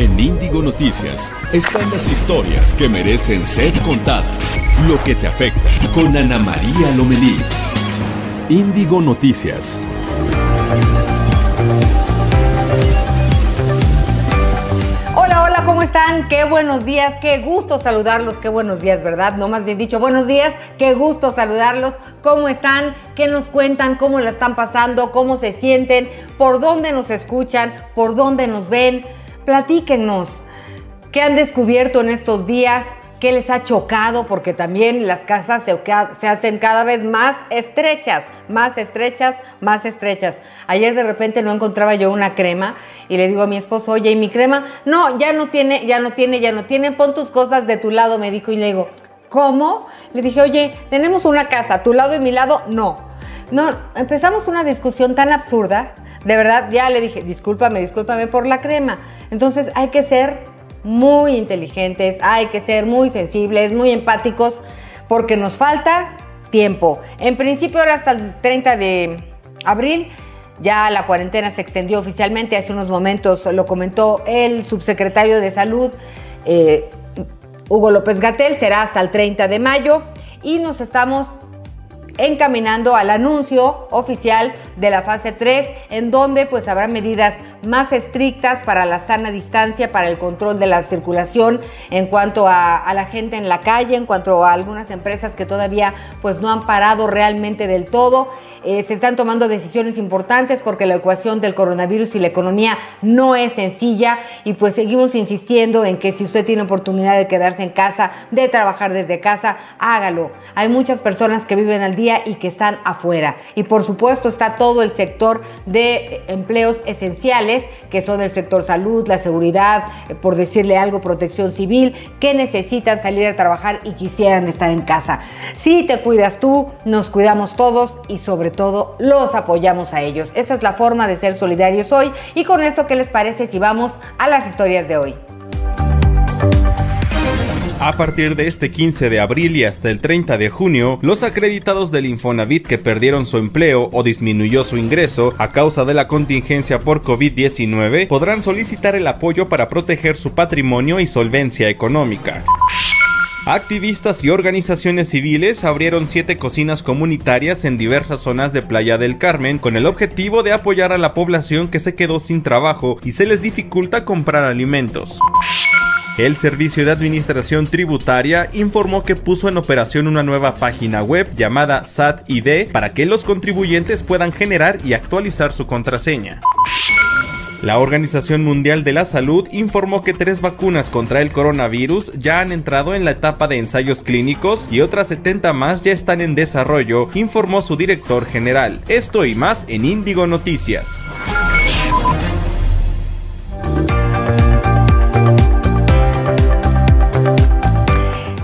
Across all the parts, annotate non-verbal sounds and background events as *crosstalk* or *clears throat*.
En Índigo Noticias están las historias que merecen ser contadas. Lo que te afecta con Ana María Lomelí. Índigo Noticias. Hola, hola, ¿cómo están? Qué buenos días, qué gusto saludarlos, qué buenos días, ¿verdad? No más bien dicho, buenos días, qué gusto saludarlos. ¿Cómo están? ¿Qué nos cuentan? ¿Cómo la están pasando? ¿Cómo se sienten? ¿Por dónde nos escuchan? ¿Por dónde nos ven? Platíquenos. ¿Qué han descubierto en estos días? ¿Qué les ha chocado? Porque también las casas se, hacen cada vez más estrechas, más estrechas, más estrechas. Ayer de repente no encontraba yo una crema y le digo a mi esposo, oye, ¿y mi crema? No, ya no tiene, ya no tiene, ya no tiene, pon tus cosas de tu lado, me dijo y le digo, ¿cómo? Le dije, oye, tenemos una casa, tu lado y mi lado, no. No, empezamos una discusión tan absurda, de verdad, ya le dije, discúlpame, discúlpame por la crema. Entonces hay que ser muy inteligentes, hay que ser muy sensibles, muy empáticos, porque nos falta tiempo. En principio era hasta el 30 de abril. Ya la cuarentena se extendió oficialmente, hace unos momentos lo comentó el subsecretario de Salud, eh, Hugo López Gatel, será hasta el 30 de mayo y nos estamos encaminando al anuncio oficial de la fase 3, en donde pues habrá medidas más estrictas para la sana distancia, para el control de la circulación en cuanto a, la gente en la calle, en cuanto a algunas empresas que todavía pues no han parado realmente del todo. Eh, se están tomando decisiones importantes porque la ecuación del coronavirus y la economía no es sencilla y pues seguimos insistiendo en que si usted tiene oportunidad de quedarse en casa, de trabajar desde casa, hágalo. Hay muchas personas que viven al día y que están afuera. Y por supuesto está todo el sector de empleos esenciales, que son el sector salud, la seguridad, eh, por decirle algo, protección civil, que necesitan salir a trabajar y quisieran estar en casa. Si te cuidas tú, nos cuidamos todos y sobre todo los apoyamos a ellos. Esa es la forma de ser solidarios hoy y con esto, ¿qué les parece si vamos a las historias de hoy? A partir de este 15 de abril y hasta el 30 de junio, los acreditados del Infonavit que perdieron su empleo o disminuyó su ingreso a causa de la contingencia por COVID-19 podrán solicitar el apoyo para proteger su patrimonio y solvencia económica. Activistas y organizaciones civiles abrieron siete cocinas comunitarias en diversas zonas de Playa del Carmen con el objetivo de apoyar a la población que se quedó sin trabajo y se les dificulta comprar alimentos. El Servicio de Administración Tributaria informó que puso en operación una nueva página web llamada SAT-ID para que los contribuyentes puedan generar y actualizar su contraseña. La Organización Mundial de la Salud informó que tres vacunas contra el coronavirus ya han entrado en la etapa de ensayos clínicos y otras 70 más ya están en desarrollo, informó su director general. Esto y más en Índigo Noticias.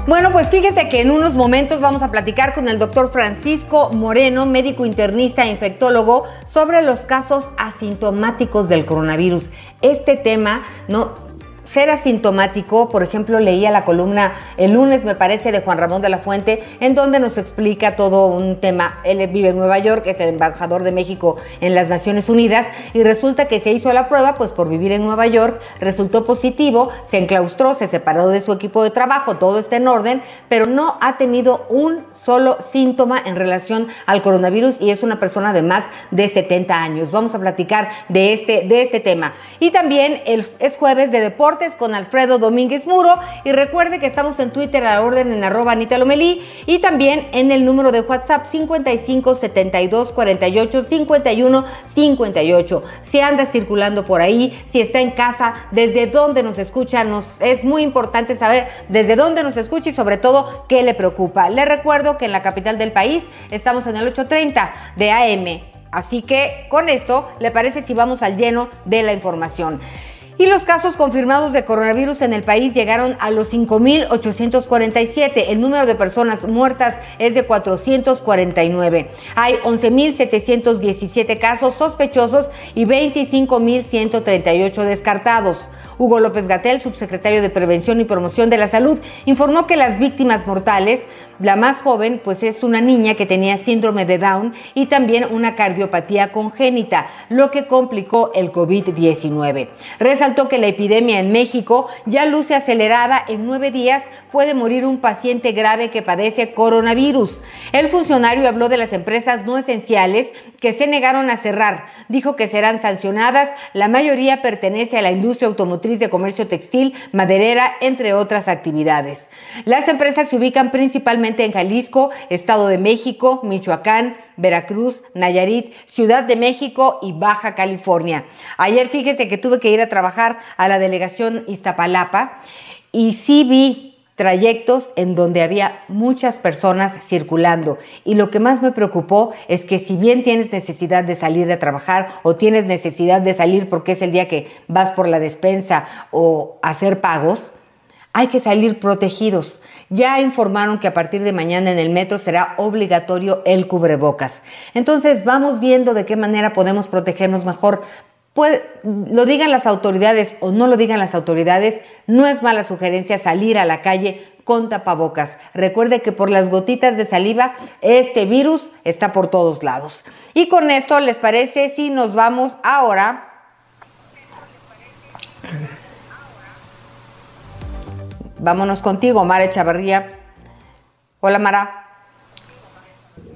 Bueno, pues fíjese que en unos momentos vamos a platicar con el doctor Francisco Moreno, médico internista e infectólogo, sobre los casos asintomáticos del coronavirus. Este tema, ¿no? Ser asintomático, por ejemplo, leía la columna el lunes, me parece, de Juan Ramón de la Fuente, en donde nos explica todo un tema. Él vive en Nueva York, es el embajador de México en las Naciones Unidas, y resulta que se hizo la prueba, pues por vivir en Nueva York, resultó positivo, se enclaustró, se separó de su equipo de trabajo, todo está en orden, pero no ha tenido un solo síntoma en relación al coronavirus y es una persona de más de 70 años. Vamos a platicar de este, de este tema. Y también es jueves de deporte con Alfredo Domínguez Muro. Y recuerde que estamos en Twitter a la orden en arroba Anita Lomelí y también en el número de WhatsApp 55 72 48 51 58. Si anda circulando por ahí, si está en casa, desde dónde nos escucha, nos es muy importante saber desde dónde nos escucha y sobre todo qué le preocupa. Le recuerdo que en la capital del país estamos en el 830 de AM. Así que con esto, ¿le parece si vamos al lleno de la información? Y los casos confirmados de coronavirus en el país llegaron a los 5.847. El número de personas muertas es de 449. Hay 11.717 casos sospechosos y 25.138 descartados. Hugo López Gatel, subsecretario de Prevención y Promoción de la Salud, informó que las víctimas mortales, la más joven, pues es una niña que tenía síndrome de Down y también una cardiopatía congénita, lo que complicó el COVID-19 Resaltó que la epidemia en México ya luce acelerada. En nueve días puede morir un paciente grave que padece coronavirus. El funcionario habló de las empresas no esenciales que se negaron a cerrar. Dijo que serán sancionadas. La mayoría pertenece a la industria automotriz de comercio textil, maderera, entre otras actividades. Las empresas se ubican principalmente en Jalisco, Estado de México, Michoacán, Veracruz, Nayarit, Ciudad de México y Baja California. Ayer fíjese que tuve que ir a trabajar a la delegación Iztapalapa y sí vi trayectos en donde había muchas personas circulando. Y lo que más me preocupó es que si bien tienes necesidad de salir a trabajar o tienes necesidad de salir porque es el día que vas por la despensa o hacer pagos, hay que salir protegidos. Ya informaron que a partir de mañana en el metro será obligatorio el cubrebocas. Entonces vamos viendo de qué manera podemos protegernos mejor. Lo digan las autoridades o no lo digan las autoridades, no es mala sugerencia salir a la calle con tapabocas. Recuerde que por las gotitas de saliva este virus está por todos lados. Y con esto, ¿les parece si nos vamos ahora? Vámonos contigo, Mara Chavarría. Hola, Mara.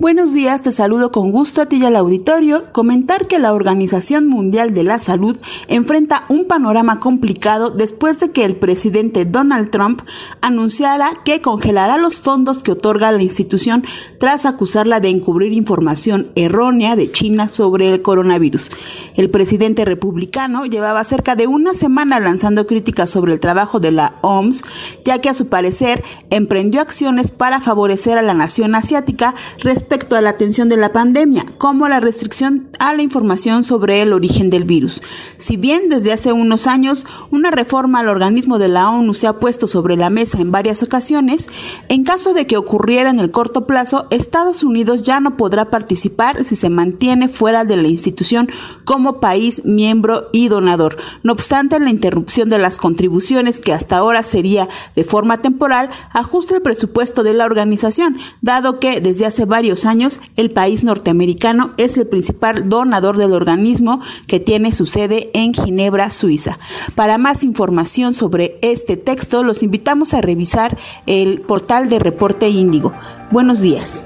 Buenos días, te saludo con gusto a ti y al auditorio. Comentar que la Organización Mundial de la Salud enfrenta un panorama complicado después de que el presidente Donald Trump anunciara que congelará los fondos que otorga la institución tras acusarla de encubrir información errónea de China sobre el coronavirus. El presidente republicano llevaba cerca de una semana lanzando críticas sobre el trabajo de la OMS, ya que a su parecer emprendió acciones para favorecer a la nación asiática respecto respecto a la atención de la pandemia, como la restricción a la información sobre el origen del virus. Si bien desde hace unos años una reforma al organismo de la ONU se ha puesto sobre la mesa en varias ocasiones, en caso de que ocurriera en el corto plazo, Estados Unidos ya no podrá participar si se mantiene fuera de la institución como país miembro y donador. No obstante, la interrupción de las contribuciones, que hasta ahora sería de forma temporal, ajusta el presupuesto de la organización, dado que desde hace varios años, el país norteamericano es el principal donador del organismo que tiene su sede en Ginebra, Suiza. Para más información sobre este texto, los invitamos a revisar el portal de Reporte Índigo. Buenos días.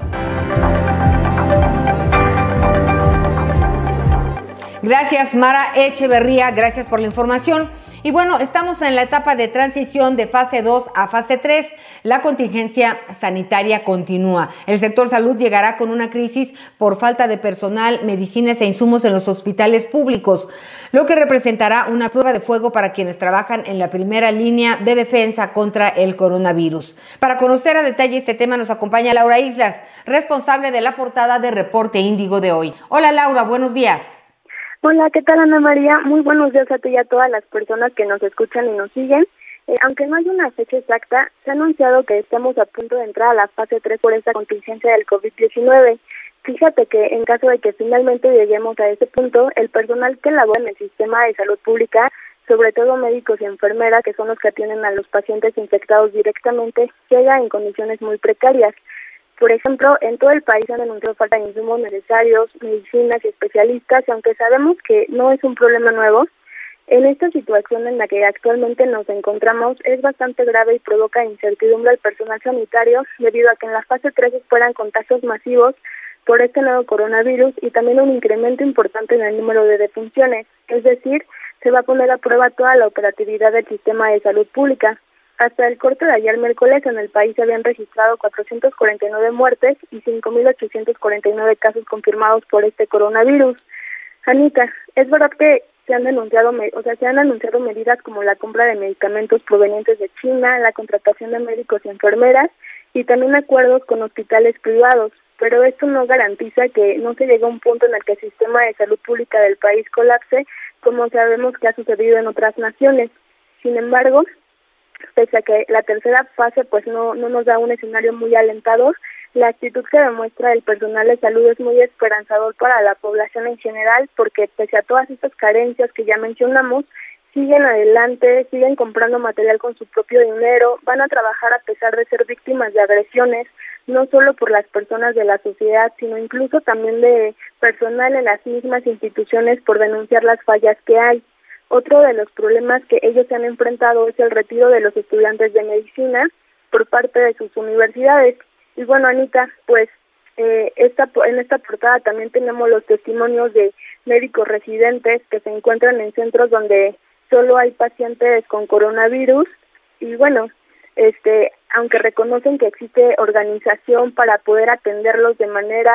Gracias, Mara Echeverría. Gracias por la información. Y bueno, estamos en la etapa de transición de fase 2 a fase 3. La contingencia sanitaria continúa. El sector salud llegará con una crisis por falta de personal, medicinas e insumos en los hospitales públicos, lo que representará una prueba de fuego para quienes trabajan en la primera línea de defensa contra el coronavirus. Para conocer a detalle este tema nos acompaña Laura Islas, responsable de la portada de Reporte Índigo de hoy. Hola Laura, buenos días. Hola, ¿qué tal Ana María? Muy buenos días a ti y a todas las personas que nos escuchan y nos siguen. Eh, aunque no hay una fecha exacta, se ha anunciado que estamos a punto de entrar a la fase 3 por esta contingencia del COVID-19. Fíjate que en caso de que finalmente lleguemos a ese punto, el personal que labora en el sistema de salud pública, sobre todo médicos y enfermeras, que son los que atienden a los pacientes infectados directamente, llega en condiciones muy precarias. Por ejemplo, en todo el país han denunciado falta de insumos necesarios, medicinas y especialistas, y aunque sabemos que no es un problema nuevo, en esta situación en la que actualmente nos encontramos es bastante grave y provoca incertidumbre al personal sanitario debido a que en la fase 3 esperan contagios masivos por este nuevo coronavirus y también un incremento importante en el número de defunciones, es decir, se va a poner a prueba toda la operatividad del sistema de salud pública. Hasta el corte de ayer miércoles en el país se habían registrado 449 muertes y 5.849 casos confirmados por este coronavirus. Anita, es verdad que se han denunciado, o sea, se han anunciado medidas como la compra de medicamentos provenientes de China, la contratación de médicos y enfermeras y también acuerdos con hospitales privados, pero esto no garantiza que no se llegue a un punto en el que el sistema de salud pública del país colapse, como sabemos que ha sucedido en otras naciones. Sin embargo, pese a que la tercera fase pues no, no nos da un escenario muy alentador, la actitud que demuestra el personal de salud es muy esperanzador para la población en general porque pese a todas estas carencias que ya mencionamos, siguen adelante, siguen comprando material con su propio dinero, van a trabajar a pesar de ser víctimas de agresiones, no solo por las personas de la sociedad, sino incluso también de personal en las mismas instituciones por denunciar las fallas que hay. Otro de los problemas que ellos se han enfrentado es el retiro de los estudiantes de medicina por parte de sus universidades. Y bueno, Anita, pues eh, esta, en esta portada también tenemos los testimonios de médicos residentes que se encuentran en centros donde solo hay pacientes con coronavirus y bueno, este, aunque reconocen que existe organización para poder atenderlos de manera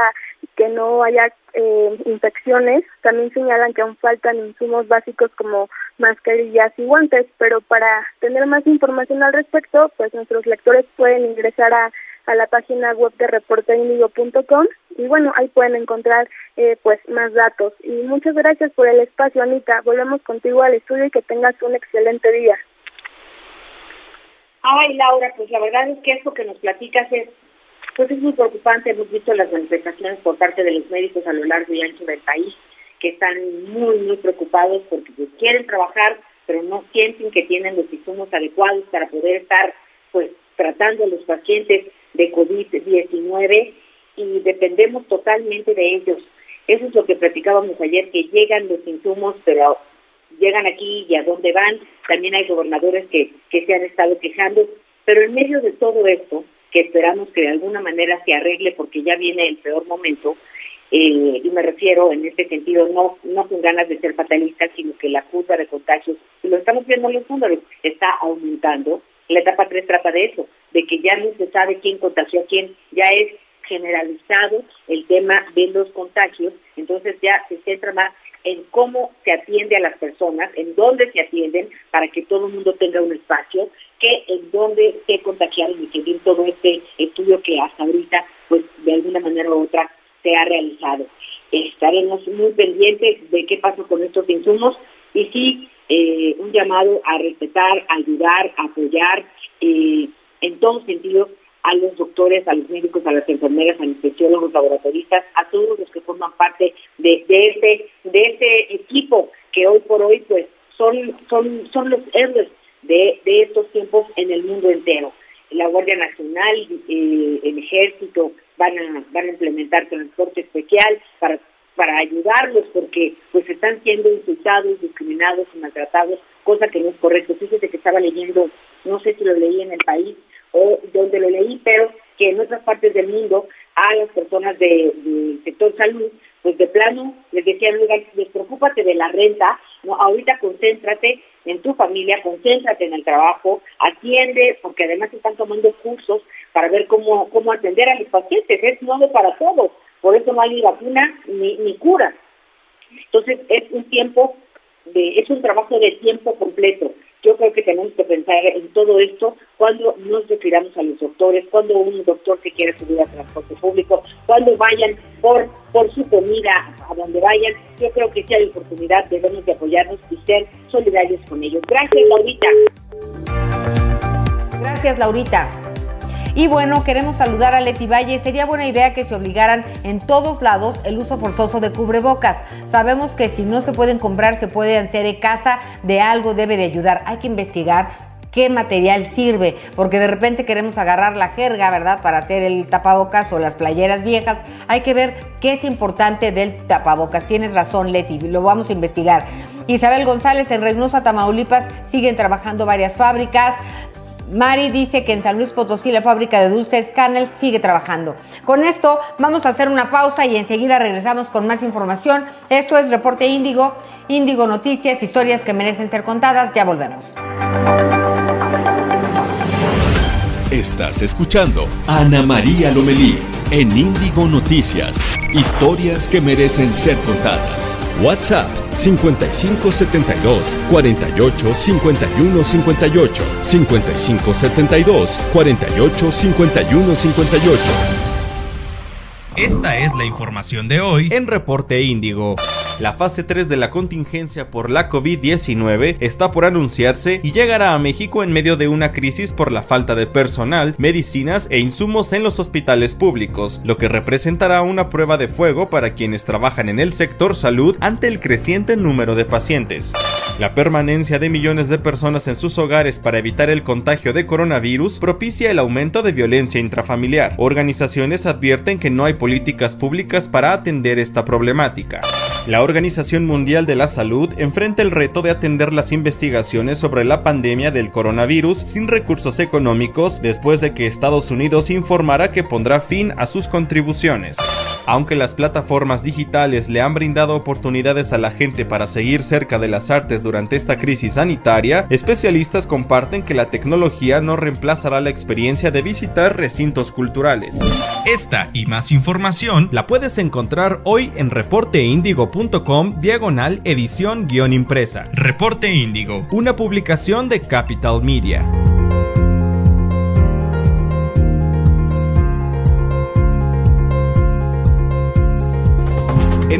que no haya eh, infecciones, también señalan que aún faltan insumos básicos como mascarillas y guantes, pero para tener más información al respecto, pues nuestros lectores pueden ingresar a, a la página web de reporterindigo.com y bueno, ahí pueden encontrar eh, pues más datos. Y muchas gracias por el espacio, Anita. Volvemos contigo al estudio y que tengas un excelente día. Ay, Laura, pues la verdad es que esto que nos platicas es, pues es muy preocupante. Hemos visto las manifestaciones por parte de los médicos a lo largo y ancho del país que están muy, muy preocupados porque pues, quieren trabajar, pero no sienten que tienen los insumos adecuados para poder estar, pues, tratando a los pacientes de COVID-19 y dependemos totalmente de ellos. Eso es lo que platicábamos ayer, que llegan los insumos, pero llegan aquí y a dónde van. También hay gobernadores que, que se han estado quejando, pero en medio de todo esto, que esperamos que de alguna manera se arregle porque ya viene el peor momento, eh, y me refiero en este sentido no no con ganas de ser fatalista, sino que la curva de contagios, lo estamos viendo en los números, está aumentando. La etapa 3 trata de eso, de que ya no se sabe quién contagió a quién, ya es generalizado el tema de los contagios, entonces ya se centra más en cómo se atiende a las personas, en dónde se atienden, para que todo el mundo tenga un espacio, que en dónde se contagiaron y bien todo este estudio que hasta ahorita, pues de alguna manera u otra, se ha realizado. Estaremos muy pendientes de qué pasó con estos insumos y sí, eh, un llamado a respetar, ayudar, apoyar eh, en todos sentidos a los doctores, a los médicos, a las enfermeras, a los anestesiólogos, laboratoristas, a todos los que forman parte de, de este de este equipo que hoy por hoy pues son son son los héroes de, de estos tiempos en el mundo entero. La Guardia Nacional, eh, el Ejército van a van a implementar transporte especial para para ayudarlos porque pues están siendo insultados, discriminados y maltratados, cosa que no es correcto. Fíjese que estaba leyendo, no sé si lo leí en el país, o donde lo leí, pero que en otras partes del mundo a las personas del sector salud, pues de plano les decían, despreocúpate de la renta, no, ahorita concéntrate en tu familia, concéntrate en el trabajo, atiende, porque además están tomando cursos para ver cómo, cómo atender a los pacientes, es nuevo para todos, por eso no hay ni vacuna ni, ni cura. Entonces es un tiempo, de, es un trabajo de tiempo completo yo creo que tenemos que pensar en todo esto cuando nos refiramos a los doctores, cuando un doctor se quiere subir al transporte público, cuando vayan por por su comida a donde vayan. Yo creo que si hay oportunidad debemos de apoyarnos y ser solidarios con ellos. Gracias, Laurita. Gracias, Laurita. Y bueno, queremos saludar a Leti Valle. Sería buena idea que se obligaran en todos lados el uso forzoso de cubrebocas. Sabemos que si no se pueden comprar, se puede hacer en casa, de algo debe de ayudar. Hay que investigar qué material sirve, porque de repente queremos agarrar la jerga, ¿verdad? Para hacer el tapabocas o las playeras viejas. Hay que ver qué es importante del tapabocas. Tienes razón, Leti, lo vamos a investigar. Isabel González en Reynosa, Tamaulipas, siguen trabajando varias fábricas. Mari dice que en San Luis Potosí la fábrica de dulces Canel sigue trabajando. Con esto vamos a hacer una pausa y enseguida regresamos con más información. Esto es Reporte Índigo, Índigo Noticias, historias que merecen ser contadas. Ya volvemos. Estás escuchando Ana María Lomelí en Índigo Noticias. Historias que merecen ser contadas. WhatsApp 5572 48 51 58 5572 48 51 58 Esta es la información de hoy en Reporte Índigo. La fase 3 de la contingencia por la COVID-19 está por anunciarse y llegará a México en medio de una crisis por la falta de personal, medicinas e insumos en los hospitales públicos, lo que representará una prueba de fuego para quienes trabajan en el sector salud ante el creciente número de pacientes. La permanencia de millones de personas en sus hogares para evitar el contagio de coronavirus propicia el aumento de violencia intrafamiliar. Organizaciones advierten que no hay políticas públicas para atender esta problemática. La Organización Mundial de la Salud enfrenta el reto de atender las investigaciones sobre la pandemia del coronavirus sin recursos económicos después de que Estados Unidos informara que pondrá fin a sus contribuciones. Aunque las plataformas digitales le han brindado oportunidades a la gente para seguir cerca de las artes durante esta crisis sanitaria, especialistas comparten que la tecnología no reemplazará la experiencia de visitar recintos culturales. Esta y más información la puedes encontrar hoy en reporteindigo.com diagonal edición guion impresa. Reporte Índigo, una publicación de Capital Media. en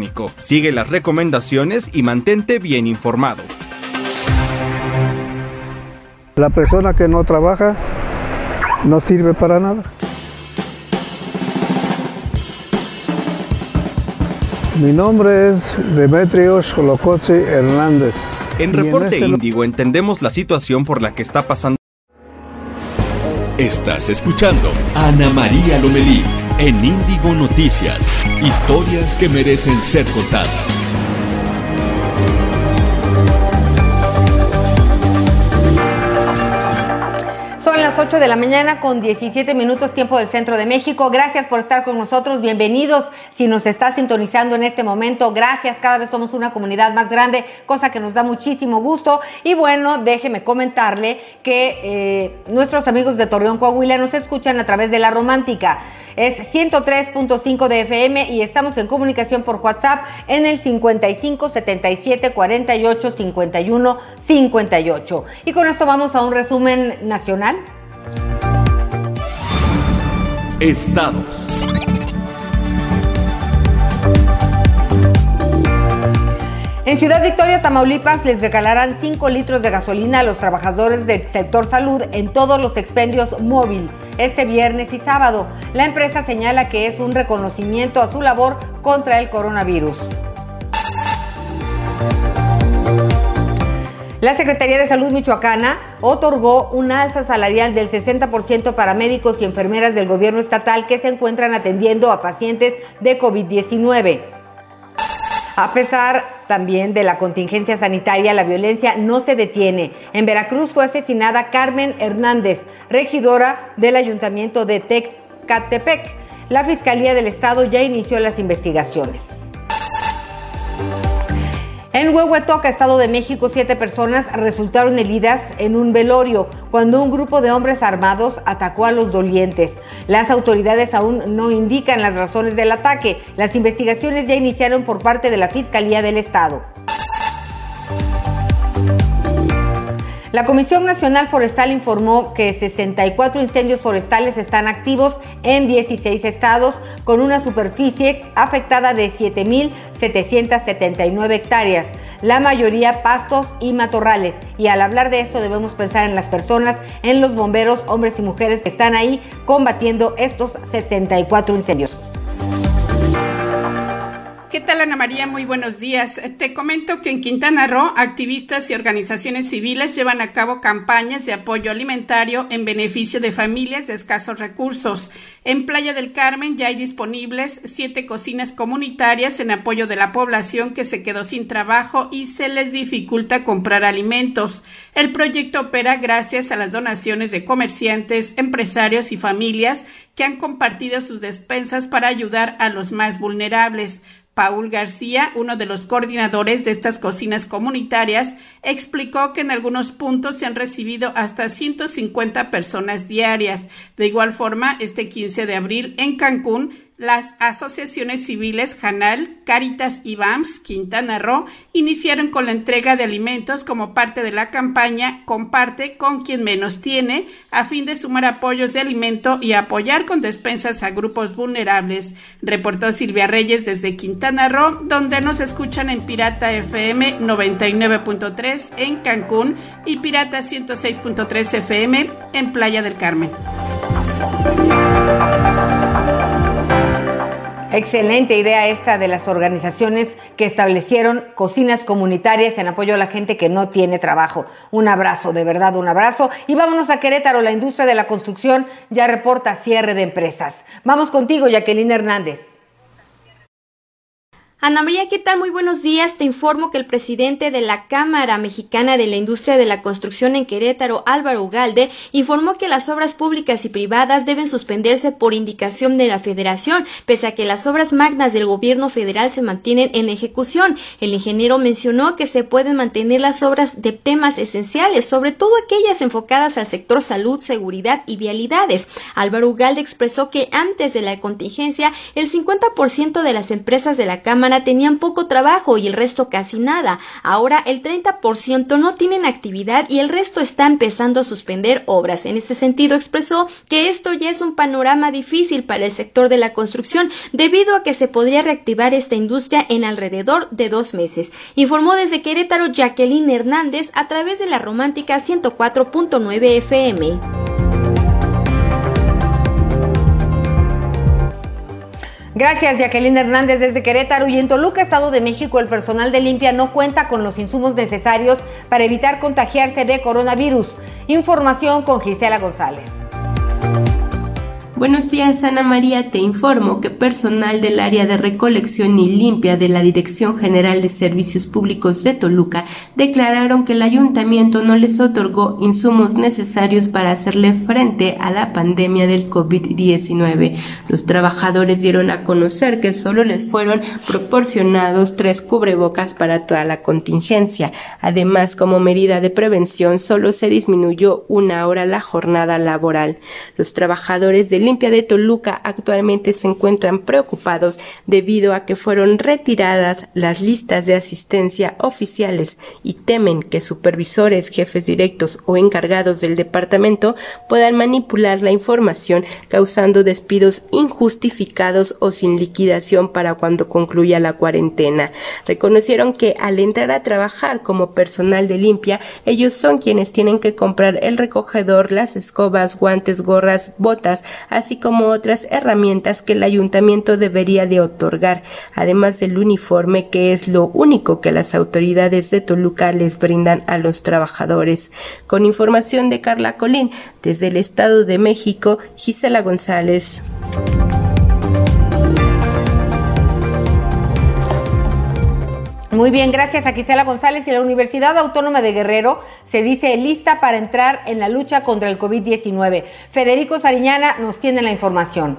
Sigue las recomendaciones y mantente bien informado. La persona que no trabaja no sirve para nada. Mi nombre es Demetrio Xolocotzi Hernández. En Reporte este Índigo entendemos la situación por la que está pasando. Estás escuchando a Ana María Lomelí en Índigo Noticias. Historias que merecen ser contadas. Son las 8 de la mañana con 17 minutos tiempo del centro de México. Gracias por estar con nosotros. Bienvenidos. Si nos está sintonizando en este momento, gracias. Cada vez somos una comunidad más grande, cosa que nos da muchísimo gusto. Y bueno, déjeme comentarle que eh, nuestros amigos de Torreón, Coahuila, nos escuchan a través de la romántica es 103.5 de FM y estamos en comunicación por WhatsApp en el 55 77 48 51 58. Y con esto vamos a un resumen nacional. Estados. En Ciudad Victoria, Tamaulipas, les regalarán 5 litros de gasolina a los trabajadores del sector salud en todos los expendios móvil este viernes y sábado. La empresa señala que es un reconocimiento a su labor contra el coronavirus. La Secretaría de Salud Michoacana otorgó un alza salarial del 60% para médicos y enfermeras del gobierno estatal que se encuentran atendiendo a pacientes de COVID-19. A pesar también de la contingencia sanitaria, la violencia no se detiene. En Veracruz fue asesinada Carmen Hernández, regidora del ayuntamiento de Texcatepec. La Fiscalía del Estado ya inició las investigaciones. En Huehuetoca, Estado de México, siete personas resultaron heridas en un velorio cuando un grupo de hombres armados atacó a los dolientes. Las autoridades aún no indican las razones del ataque. Las investigaciones ya iniciaron por parte de la Fiscalía del Estado. La Comisión Nacional Forestal informó que 64 incendios forestales están activos en 16 estados con una superficie afectada de 7.779 hectáreas, la mayoría pastos y matorrales. Y al hablar de esto debemos pensar en las personas, en los bomberos, hombres y mujeres que están ahí combatiendo estos 64 incendios. ¿Qué tal Ana María? Muy buenos días. Te comento que en Quintana Roo, activistas y organizaciones civiles llevan a cabo campañas de apoyo alimentario en beneficio de familias de escasos recursos. En Playa del Carmen ya hay disponibles siete cocinas comunitarias en apoyo de la población que se quedó sin trabajo y se les dificulta comprar alimentos. El proyecto opera gracias a las donaciones de comerciantes, empresarios y familias que han compartido sus despensas para ayudar a los más vulnerables. Paul García, uno de los coordinadores de estas cocinas comunitarias, explicó que en algunos puntos se han recibido hasta 150 personas diarias. De igual forma, este 15 de abril en Cancún, las asociaciones civiles Janal, Caritas y BAMS Quintana Roo iniciaron con la entrega de alimentos como parte de la campaña Comparte con quien menos tiene, a fin de sumar apoyos de alimento y apoyar con despensas a grupos vulnerables. Reportó Silvia Reyes desde Quintana Roo, donde nos escuchan en Pirata FM 99.3 en Cancún y Pirata 106.3 FM en Playa del Carmen. Excelente idea esta de las organizaciones que establecieron cocinas comunitarias en apoyo a la gente que no tiene trabajo. Un abrazo, de verdad, un abrazo. Y vámonos a Querétaro, la industria de la construcción ya reporta cierre de empresas. Vamos contigo, Jacqueline Hernández. Ana María, ¿qué tal? Muy buenos días. Te informo que el presidente de la Cámara Mexicana de la Industria de la Construcción en Querétaro, Álvaro Ugalde, informó que las obras públicas y privadas deben suspenderse por indicación de la Federación, pese a que las obras magnas del gobierno federal se mantienen en ejecución. El ingeniero mencionó que se pueden mantener las obras de temas esenciales, sobre todo aquellas enfocadas al sector salud, seguridad y vialidades. Álvaro Ugalde expresó que antes de la contingencia, el 50% de las empresas de la Cámara tenían poco trabajo y el resto casi nada. Ahora el 30% no tienen actividad y el resto está empezando a suspender obras. En este sentido expresó que esto ya es un panorama difícil para el sector de la construcción debido a que se podría reactivar esta industria en alrededor de dos meses. Informó desde Querétaro Jacqueline Hernández a través de la romántica 104.9 FM. Gracias, Jacqueline Hernández desde Querétaro. Y en Toluca, Estado de México, el personal de limpia no cuenta con los insumos necesarios para evitar contagiarse de coronavirus. Información con Gisela González. Buenos días, Ana María. Te informo que personal del área de recolección y limpia de la Dirección General de Servicios Públicos de Toluca declararon que el ayuntamiento no les otorgó insumos necesarios para hacerle frente a la pandemia del COVID-19. Los trabajadores dieron a conocer que solo les fueron proporcionados tres cubrebocas para toda la contingencia. Además, como medida de prevención, solo se disminuyó una hora la jornada laboral. Los trabajadores de de Toluca actualmente se encuentran preocupados debido a que fueron retiradas las listas de asistencia oficiales y temen que supervisores, jefes directos o encargados del departamento puedan manipular la información causando despidos injustificados o sin liquidación para cuando concluya la cuarentena. Reconocieron que al entrar a trabajar como personal de limpia, ellos son quienes tienen que comprar el recogedor, las escobas, guantes, gorras, botas, así como otras herramientas que el ayuntamiento debería de otorgar, además del uniforme que es lo único que las autoridades de Toluca les brindan a los trabajadores. Con información de Carla Colín, desde el Estado de México, Gisela González. Muy bien, gracias a Gisela González y la Universidad Autónoma de Guerrero se dice lista para entrar en la lucha contra el COVID-19. Federico Sariñana nos tiene la información.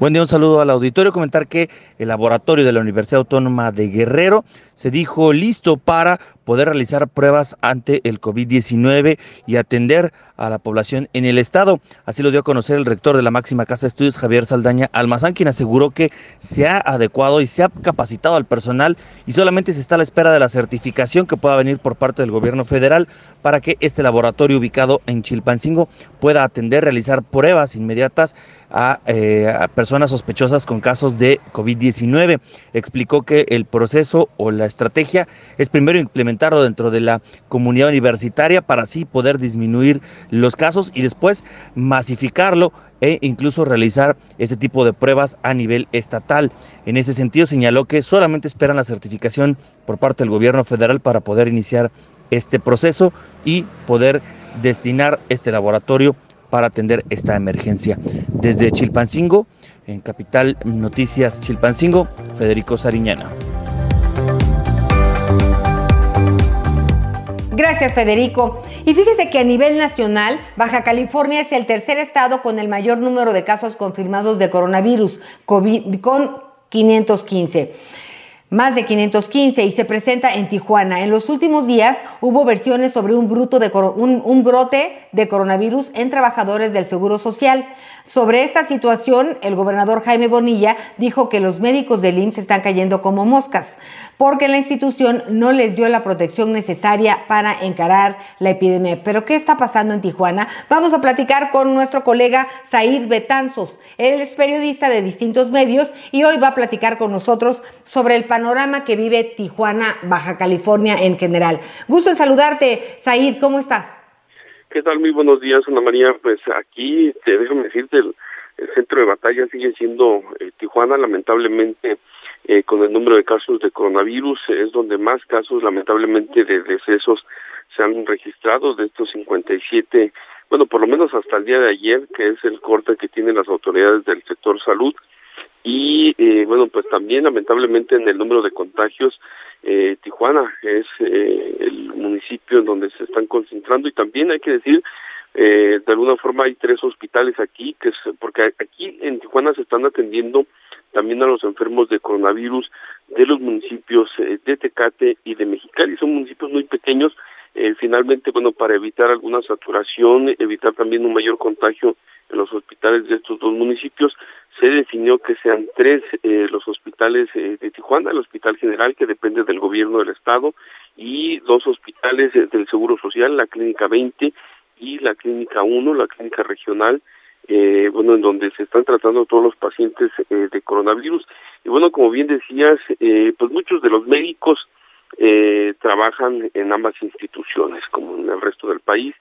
Buen día, un saludo al auditorio. Comentar que el laboratorio de la Universidad Autónoma de Guerrero se dijo listo para poder realizar pruebas ante el COVID-19 y atender a la población en el estado. Así lo dio a conocer el rector de la máxima casa de estudios, Javier Saldaña Almazán, quien aseguró que se ha adecuado y se ha capacitado al personal y solamente se está a la espera de la certificación que pueda venir por parte del gobierno federal para que este laboratorio ubicado en Chilpancingo pueda atender, realizar pruebas inmediatas a, eh, personas sospechosas con casos de COVID-19. Explicó que el proceso o la estrategia es primero implementarlo dentro de la comunidad universitaria para así poder disminuir los casos y después masificarlo e incluso realizar este tipo de pruebas a nivel estatal. En ese sentido señaló que solamente esperan la certificación por parte del gobierno federal para poder iniciar este proceso y poder destinar este laboratorio para atender esta emergencia. Desde Chilpancingo, en Capital Noticias Chilpancingo, Federico Sariñana. Gracias, Federico. Y fíjese que a nivel nacional, Baja California es el tercer estado con el mayor número de casos confirmados de coronavirus, con 515. más de 515 y se presenta en Tijuana. En los últimos días hubo versiones sobre un, bruto de, un, brote de coronavirus en trabajadores del Seguro Social. Sobre esta situación, el gobernador Jaime Bonilla dijo que los médicos del IMSS están cayendo como moscas porque la institución no les dio la protección necesaria para encarar la epidemia. Pero ¿qué está pasando en Tijuana? Vamos a platicar con nuestro colega Zaid Betanzos. Él es periodista de distintos medios y hoy va a platicar con nosotros sobre el panorama que vive Tijuana, Baja California en general. Gusto en saludarte, Zaid, ¿cómo estás? ¿Qué tal? Muy buenos días, Ana María. Pues aquí, te déjame decirte, el, centro de batalla sigue siendo eh, Tijuana, lamentablemente, eh, con el número de casos de coronavirus, es donde más casos, lamentablemente, de decesos se han registrado de estos 57, bueno, por lo menos hasta el día de ayer, que es el corte que tienen las autoridades del sector salud. Y eh, bueno, pues también lamentablemente en el número de contagios eh, Tijuana es eh, el municipio en donde se están concentrando y también hay que decir eh, de alguna forma hay tres hospitales aquí que es porque aquí en Tijuana se están atendiendo también a los enfermos de coronavirus de los municipios eh, de Tecate y de Mexicali. Son municipios muy pequeños eh, finalmente bueno para evitar alguna saturación evitar también un mayor contagio en los hospitales de estos dos municipios se definió que sean tres eh, los hospitales eh, de Tijuana, el Hospital General que depende del gobierno del estado y dos hospitales eh, del Seguro Social, la Clínica 20 y la Clínica 1, la Clínica Regional, eh, bueno, en donde se están tratando todos los pacientes eh, de coronavirus. Y bueno, como bien decías, eh, pues muchos de los médicos eh, trabajan en ambas instituciones, como en el resto del país,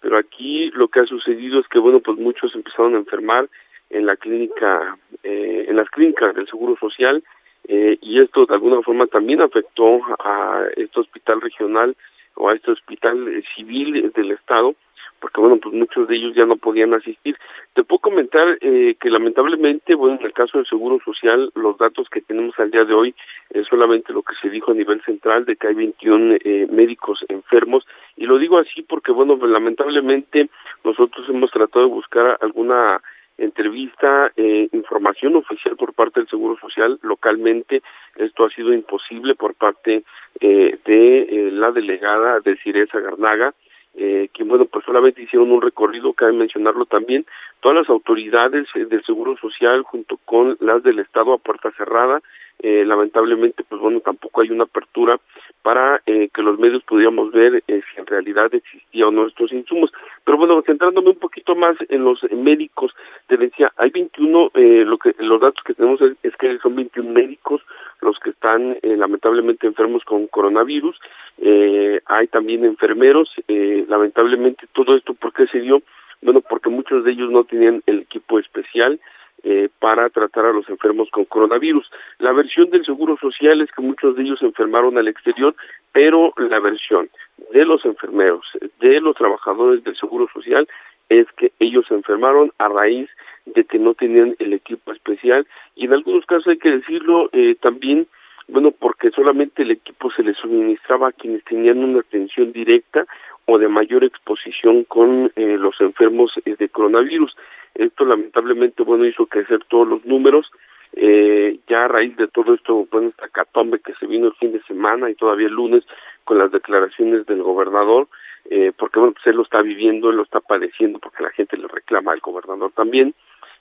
pero aquí lo que ha sucedido es que, bueno, pues muchos empezaron a enfermar en la clínica, eh, en las clínicas del Seguro Social eh, y esto de alguna forma también afectó a este hospital regional o a este hospital eh, civil del Estado porque bueno, pues muchos de ellos ya no podían asistir. Te puedo comentar eh, que lamentablemente, bueno, en el caso del Seguro Social, los datos que tenemos al día de hoy es solamente lo que se dijo a nivel central de que hay 21 eh, médicos enfermos y lo digo así porque bueno, pues, lamentablemente nosotros hemos tratado de buscar alguna entrevista, eh, información oficial por parte del Seguro Social localmente. Esto ha sido imposible por parte eh, de eh, la delegada de Ciresa Garnaga, eh, que bueno, pues solamente hicieron un recorrido, cabe mencionarlo también, todas las autoridades eh, del Seguro Social junto con las del Estado a puerta cerrada, eh, lamentablemente pues bueno tampoco hay una apertura para eh, que los medios pudiéramos ver eh, si en realidad existía o no estos insumos. Pero bueno centrándome un poquito más en los médicos te decía hay 21 eh, lo que los datos que tenemos es, es que son 21 médicos los que están eh, lamentablemente enfermos con coronavirus. Eh, hay también enfermeros. Eh, lamentablemente todo esto por qué se dio bueno porque muchos de ellos no tenían el equipo especial eh, para tratar a los enfermos con coronavirus. La versión del Seguro Social es que muchos de ellos se enfermaron al exterior, pero la versión de los enfermeros, de los trabajadores del Seguro Social, es que ellos se enfermaron a raíz de que no tenían el equipo especial y en algunos casos hay que decirlo eh, también bueno, porque solamente el equipo se les suministraba a quienes tenían una atención directa o de mayor exposición con eh, los enfermos eh, de coronavirus. Esto lamentablemente, bueno, hizo crecer todos los números. Eh, ya a raíz de todo esto, bueno, esta catombe que se vino el fin de semana y todavía el lunes con las declaraciones del gobernador, eh, porque bueno, pues él lo está viviendo, él lo está padeciendo porque la gente le reclama al gobernador también,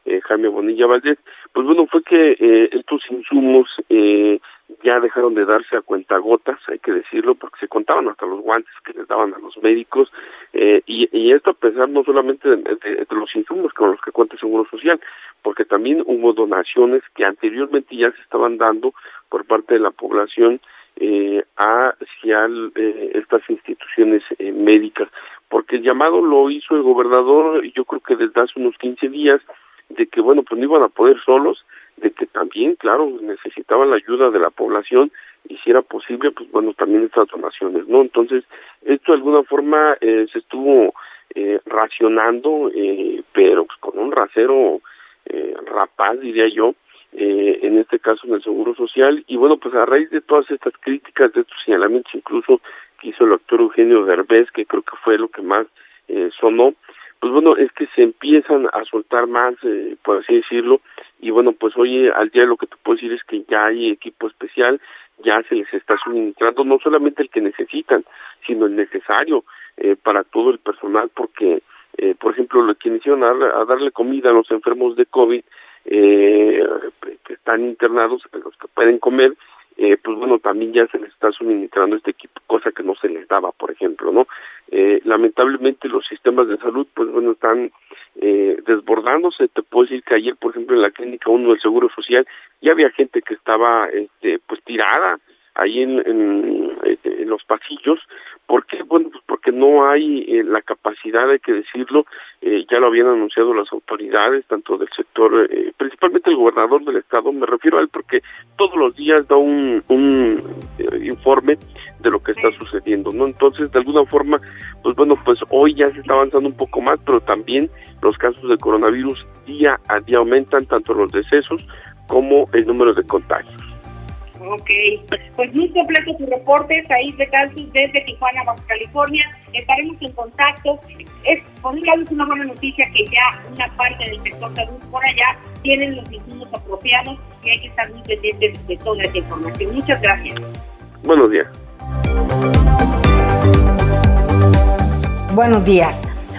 eh, Jaime Bonilla Valdés, pues bueno, fue que eh, estos insumos eh, ya dejaron de darse a cuentagotas, hay que decirlo, porque se contaban hasta los guantes que les daban a los médicos, eh, y, esto a pesar no solamente de, los insumos con los que cuenta el Seguro Social, porque también hubo donaciones que anteriormente ya se estaban dando por parte de la población eh, hacia eh, estas instituciones eh, médicas, porque el llamado lo hizo el gobernador, yo creo que desde hace unos 15 días, de que, bueno, pues no iban a poder solos, de que también, claro, necesitaban la ayuda de la población y si era posible, pues bueno, también estas donaciones, ¿no? Entonces, esto de alguna forma eh, se estuvo eh, racionando, eh, pero pues con un rasero eh, rapaz, diría yo, eh, en este caso en el Seguro Social, y bueno, pues a raíz de todas estas críticas, de estos señalamientos, incluso que hizo el doctor Eugenio Derbez, que creo que fue lo que más eh, sonó, pues bueno, es que se empiezan a soltar más, eh, por así decirlo, y bueno, pues hoy al día lo que te puedo decir es que ya hay equipo especial, ya se les está suministrando no solamente el que necesitan, sino el necesario eh, para todo el personal, porque, eh, por ejemplo, los que iniciaron a, darle comida a los enfermos de COVID, eh, que están internados, los que pueden comer, eh, pues bueno, también ya se les está suministrando este equipo, cosa que no se les daba, por ejemplo, ¿no? Eh, lamentablemente los sistemas de salud, pues bueno, están eh, desbordándose. Te puedo decir que ayer, por ejemplo, en la clínica 1 del Seguro Social, ya había gente que estaba, este, pues tirada ahí en, en, este, en los pasillos ¿Por qué? Bueno, pues porque no hay eh, la capacidad, hay que decirlo, eh, ya lo habían anunciado las autoridades, tanto del sector, eh, principalmente el gobernador del estado, me refiero a él porque todos los días da un, un informe de lo que está sucediendo, ¿no? Entonces, de alguna forma, pues bueno, pues hoy ya se está avanzando un poco más, pero también los casos de coronavirus día a día aumentan, tanto los decesos como el número de contagios. Ok, pues muy completo su reporte, Saís de Calcis desde Tijuana, Baja California. Estaremos en contacto. Es, por un lado, es una buena noticia que ya una parte del sector salud por allá tienen los insumos apropiados y hay que estar muy pendientes de toda esta información. Muchas gracias. Buenos días. Buenos días.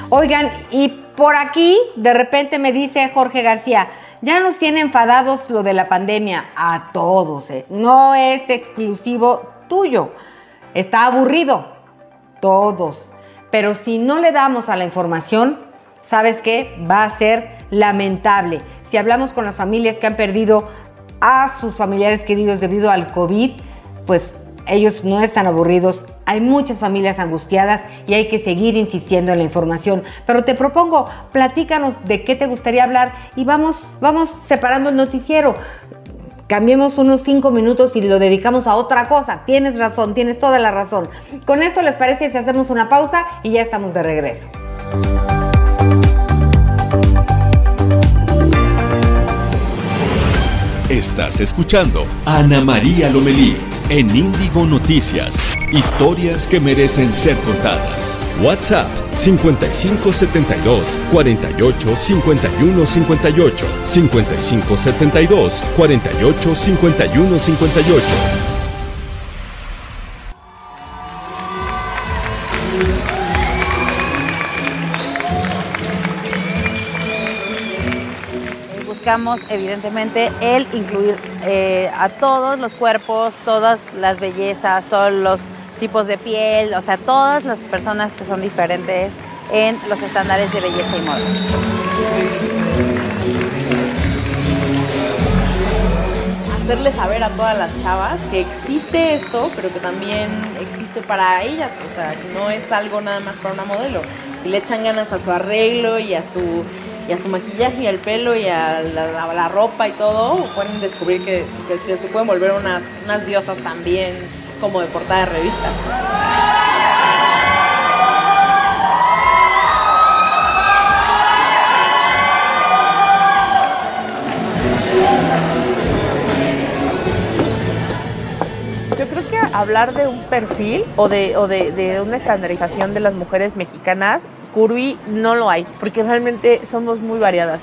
Oigan, y por aquí de repente me dice Jorge García, ya nos tiene enfadados lo de la pandemia a todos, ¿eh? no es exclusivo tuyo. Está aburrido, todos. Pero si no le damos a la información, ¿sabes qué? Va a ser lamentable. Si hablamos con las familias que han perdido a sus familiares queridos debido al COVID, pues ellos no están aburridos, hay muchas familias angustiadas y hay que seguir insistiendo en la información. Pero te propongo, platícanos de qué te gustaría hablar y vamos, vamos separando el noticiero. Cambiemos unos cinco minutos y lo dedicamos a otra cosa. Tienes razón, tienes toda la razón. Con esto les parece si hacemos una pausa y ya estamos de regreso. Estás escuchando Ana María Lomelí en Índigo Noticias. Historias que merecen ser contadas. WhatsApp 5572 48 51 58 5572 48 51 58 evidentemente el incluir eh, a todos los cuerpos, todas las bellezas, todos los tipos de piel, o sea, todas las personas que son diferentes en los estándares de belleza y moda. Hacerle saber a todas las chavas que existe esto, pero que también existe para ellas, o sea, no es algo nada más para una modelo. Si le echan ganas a su arreglo y a su y a su maquillaje y al pelo y a la, ropa y todo, pueden descubrir que, se, pueden volver unas, diosas también como de portada de revista. Yo creo que hablar de un perfil o de una estandarización de las mujeres mexicanas Curvy no lo hay, porque realmente somos muy variadas.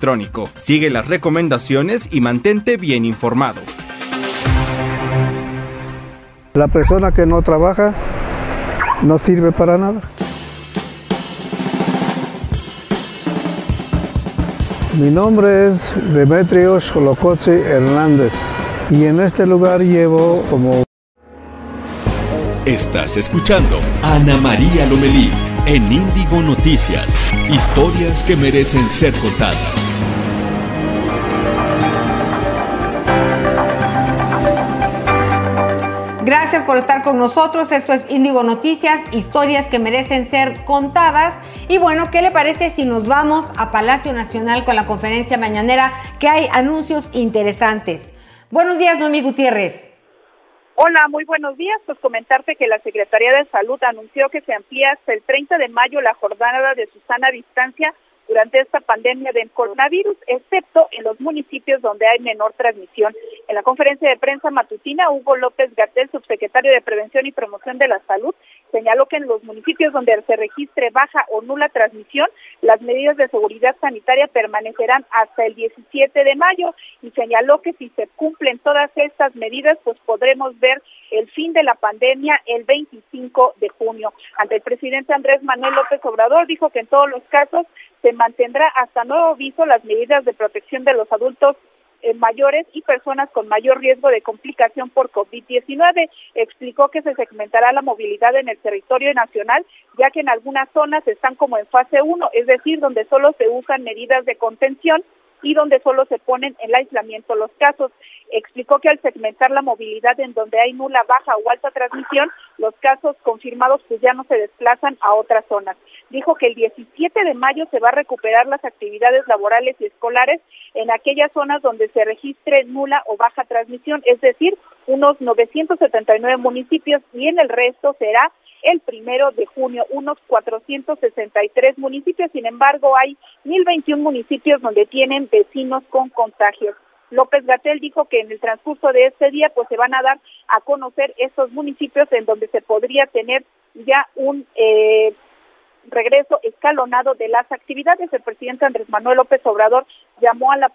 Sigue las recomendaciones y mantente bien informado. La persona que no trabaja no sirve para nada. Mi nombre es Demetrios Jolocotzi Hernández y en este lugar llevo como... Estás escuchando Ana María Lomelí en Índigo Noticias. Historias que merecen ser contadas. Gracias por estar con nosotros. Esto es Índigo Noticias, historias que merecen ser contadas. Y bueno, ¿qué le parece si nos vamos a Palacio Nacional con la conferencia mañanera que hay anuncios interesantes? Buenos días, Noemi Gutiérrez. Hola, muy buenos días. Pues comentarte que la Secretaría de Salud anunció que se amplía hasta el 30 de mayo la jornada de Susana Distancia durante esta pandemia del coronavirus, excepto en los municipios donde hay menor transmisión. En la conferencia de prensa matutina, Hugo López Gatel, subsecretario de Prevención y Promoción de la Salud, señaló que en los municipios donde se registre baja o nula transmisión, las medidas de seguridad sanitaria permanecerán hasta el 17 de mayo y señaló que si se cumplen todas estas medidas, pues podremos ver el fin de la pandemia el 25 de junio. Ante el presidente Andrés Manuel López Obrador dijo que en todos los casos se mantendrá hasta nuevo aviso las medidas de protección de los adultos eh, mayores y personas con mayor riesgo de complicación por COVID-19. Explicó que se segmentará la movilidad en el territorio nacional, ya que en algunas zonas están como en fase 1, es decir, donde solo se usan medidas de contención y donde solo se ponen en aislamiento los casos. Explicó que al segmentar la movilidad en donde hay nula, baja o alta transmisión, los casos confirmados pues ya no se desplazan a otras zonas. Dijo que el 17 de mayo se va a recuperar las actividades laborales y escolares en aquellas zonas donde se registre nula o baja transmisión, es decir, unos 979 municipios y en el resto será el primero de junio, unos 463 municipios. Sin embargo, hay 1.021 municipios donde tienen vecinos con contagios. López Gatel dijo que en el transcurso de este día pues se van a dar a conocer esos municipios en donde se podría tener ya un eh, regreso escalonado de las actividades. El presidente Andrés Manuel López Obrador llamó a la,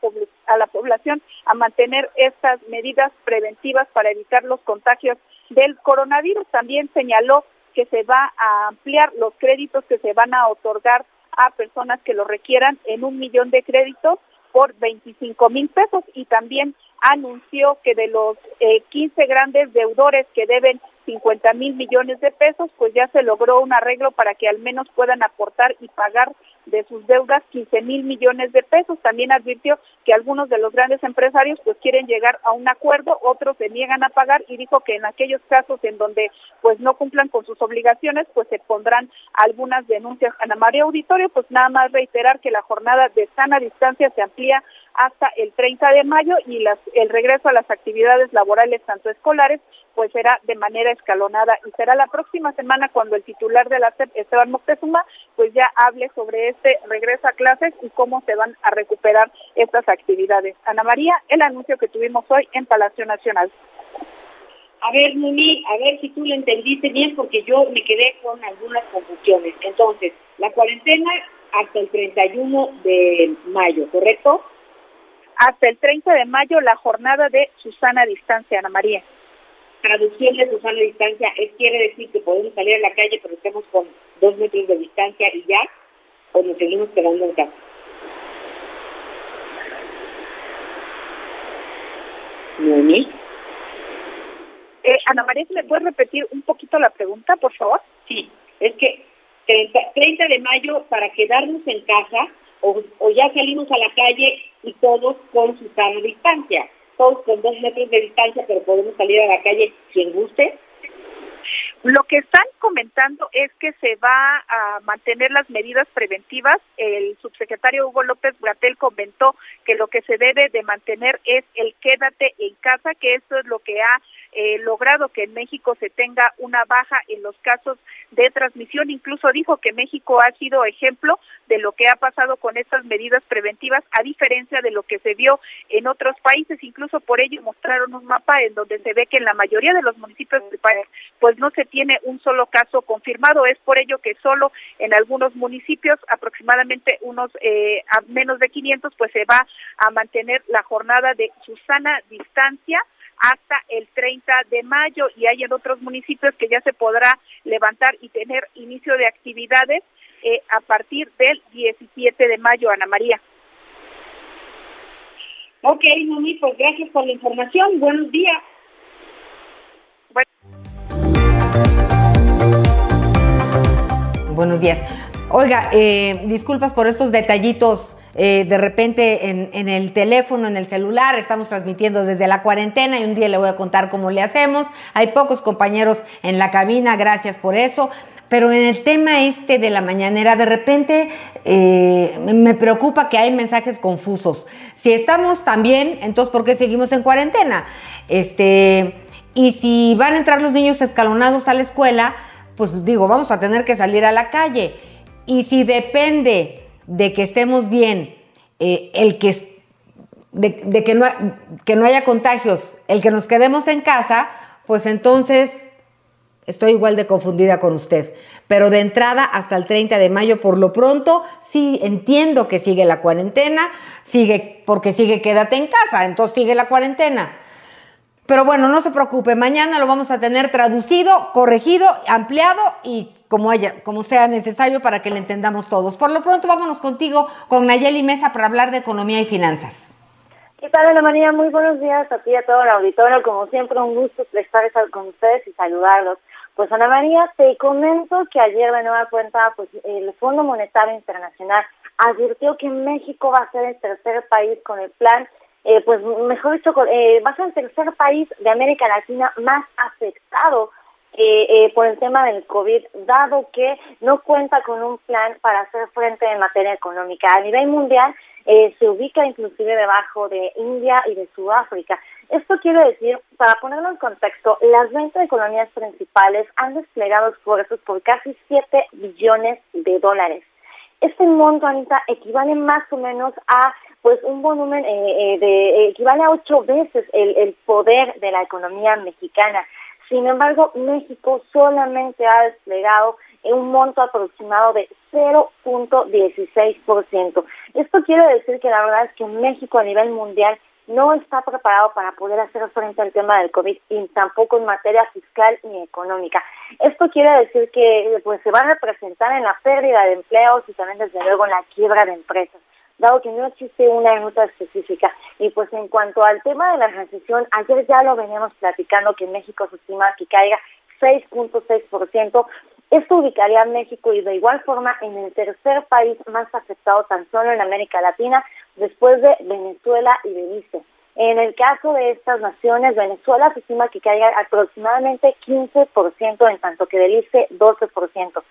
a la población a mantener estas medidas preventivas para evitar los contagios del coronavirus. También señaló que se va a ampliar los créditos que se van a otorgar a personas que lo requieran en un millón de créditos por 25 mil pesos. Y también anunció que de los eh, 15 grandes deudores que deben 50 mil millones de pesos, pues ya se logró un arreglo para que al menos puedan aportar y pagar de sus deudas 15 mil millones de pesos. También advirtió que algunos de los grandes empresarios pues quieren llegar a un acuerdo, otros se niegan a pagar y dijo que en aquellos casos en donde pues no cumplan con sus obligaciones pues se pondrán algunas denuncias. Ana María Auditorio pues nada más reiterar que la jornada de sana distancia se amplía hasta el 30 de mayo y las, el regreso a las actividades laborales tanto escolares pues será de manera escalonada y será la próxima semana cuando el titular de la SEP, Esteban Moctezuma, pues ya hable sobre este regreso a clases y cómo se van a recuperar estas actividades. Ana María, el anuncio que tuvimos hoy en Palacio Nacional. A ver, Muni, a ver si tú lo entendiste bien, porque yo me quedé con algunas confusiones. Entonces, la cuarentena hasta el 31 de mayo, ¿correcto? Hasta el 30 de mayo, la jornada de Susana Distancia, Ana María traducción de Susana distancia es quiere decir que podemos salir a la calle pero estemos con dos metros de distancia y ya o nos seguimos quedando en casa. ¿Moni? Eh, Ana María, ¿me puedes repetir un poquito la pregunta, por favor? Sí, es que 30, 30 de mayo para quedarnos en casa o, o ya salimos a la calle y todos con Susana distancia todos con dos metros de distancia, pero podemos salir a la calle quien guste. Lo que están comentando es que se va a mantener las medidas preventivas. El subsecretario Hugo López Bratel comentó que lo que se debe de mantener es el quédate en casa, que eso es lo que ha eh, logrado que en México se tenga una baja en los casos de transmisión. Incluso dijo que México ha sido ejemplo de lo que ha pasado con estas medidas preventivas, a diferencia de lo que se vio en otros países. Incluso por ello mostraron un mapa en donde se ve que en la mayoría de los municipios del país, pues no se tiene un solo caso confirmado. Es por ello que solo en algunos municipios, aproximadamente unos eh, a menos de 500, pues se va a mantener la jornada de Susana distancia hasta el 30 de mayo y hay en otros municipios que ya se podrá levantar y tener inicio de actividades eh, a partir del 17 de mayo, Ana María. Ok, Moni, pues gracias por la información. Buenos días. Buenos días. Oiga, eh, disculpas por estos detallitos eh, de repente en, el teléfono, en el celular, estamos transmitiendo desde la cuarentena y un día le voy a contar cómo le hacemos. Hay pocos compañeros en la cabina, gracias por eso. Pero en el tema este de la mañanera, de repente eh, me preocupa que hay mensajes confusos. Si estamos también, entonces ¿por qué seguimos en cuarentena? Este, Y si van a entrar los niños escalonados a la escuela, pues digo, vamos a tener que salir a la calle. Y si depende de que estemos bien, eh, el que, de, que, no, que no haya contagios, el que nos quedemos en casa, pues entonces estoy igual de confundida con usted. Pero de entrada hasta el 30 de mayo, por lo pronto, sí entiendo que sigue la cuarentena, sigue, porque sigue quédate en casa, entonces sigue la cuarentena. Pero bueno, no se preocupe, mañana lo vamos a tener traducido, corregido, ampliado y como, haya, como sea necesario para que le entendamos todos. Por lo pronto, vámonos contigo con Nayeli Mesa para hablar de economía y finanzas. ¿Qué tal, Ana María? Muy buenos días a ti y a todo el auditorio. Como siempre, un gusto estar con ustedes y saludarlos. Pues Ana María, te comento que ayer de nueva cuenta, pues el Fondo Monetario Internacional advirtió que México va a ser el tercer país con el plan, eh, pues mejor dicho, eh, va a ser el tercer país de América Latina más afectado eh, eh, por el tema del COVID, dado que no cuenta con un plan para hacer frente en materia económica. A nivel mundial, eh, se ubica inclusive debajo de India y de Sudáfrica. Esto quiere decir, para ponerlo en contexto, las 20 economías principales han desplegado esfuerzos por casi 7 billones de dólares. Este monto, Anita, equivale más o menos a pues un volumen eh, eh, de equivale a ocho veces el, el poder de la economía mexicana. Sin embargo, México solamente ha desplegado un monto aproximado de 0.16%. Esto quiere decir que la verdad es que México a nivel mundial no está preparado para poder hacer frente al tema del COVID y tampoco en materia fiscal ni económica. Esto quiere decir que pues se va a representar en la pérdida de empleos y también desde luego en la quiebra de empresas dado que no existe una ruta específica. Y pues en cuanto al tema de la recesión, ayer ya lo veníamos platicando que México se estima que caiga 6.6%. Esto ubicaría a México y de igual forma en el tercer país más afectado tan solo en América Latina, después de Venezuela y Belice. En el caso de estas naciones, Venezuela se estima que caiga aproximadamente 15%, en tanto que Belice 12%.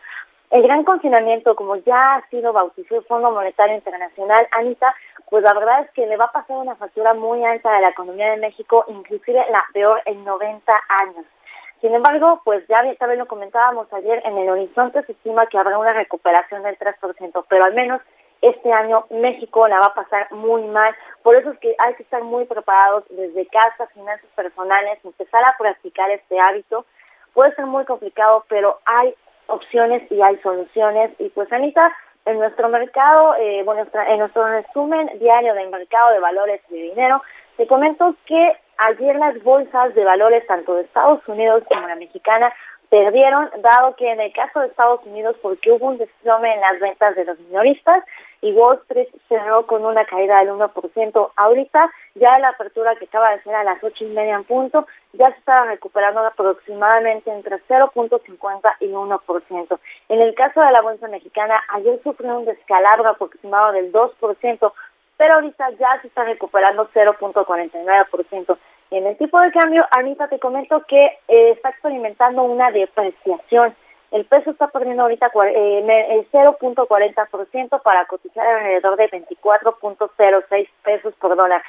El gran confinamiento, como ya ha sido bautizado el Fondo Monetario Internacional, Anita, pues la verdad es que le va a pasar una factura muy alta a la economía de México, inclusive la peor en 90 años. Sin embargo, pues ya también lo comentábamos ayer, en el horizonte se estima que habrá una recuperación del 3%, pero al menos este año México la va a pasar muy mal. Por eso es que hay que estar muy preparados desde casa, finanzas personales, empezar a practicar este hábito. Puede ser muy complicado, pero hay opciones y hay soluciones. Y pues Anita, en nuestro mercado, eh, bueno, en nuestro resumen diario del mercado de valores y de dinero, te comento que ayer las bolsas de valores tanto de Estados Unidos como la mexicana perdieron, dado que en el caso de Estados Unidos, porque hubo un desplome en las ventas de los minoristas y Wall Street cerró con una caída del 1%. Ahorita, ya la apertura que acaba de ser a las ocho y media en punto, ya se estaba recuperando aproximadamente entre 0.50 y 1%. En el caso de la bolsa mexicana, ayer sufrió un descalabro aproximado del 2%, pero ahorita ya se está recuperando 0.49%. En el tipo de cambio, Anita, te comento que eh, está experimentando una depreciación. El peso está perdiendo ahorita eh, el 0.40% para cotizar alrededor de 24.06 pesos por dólar.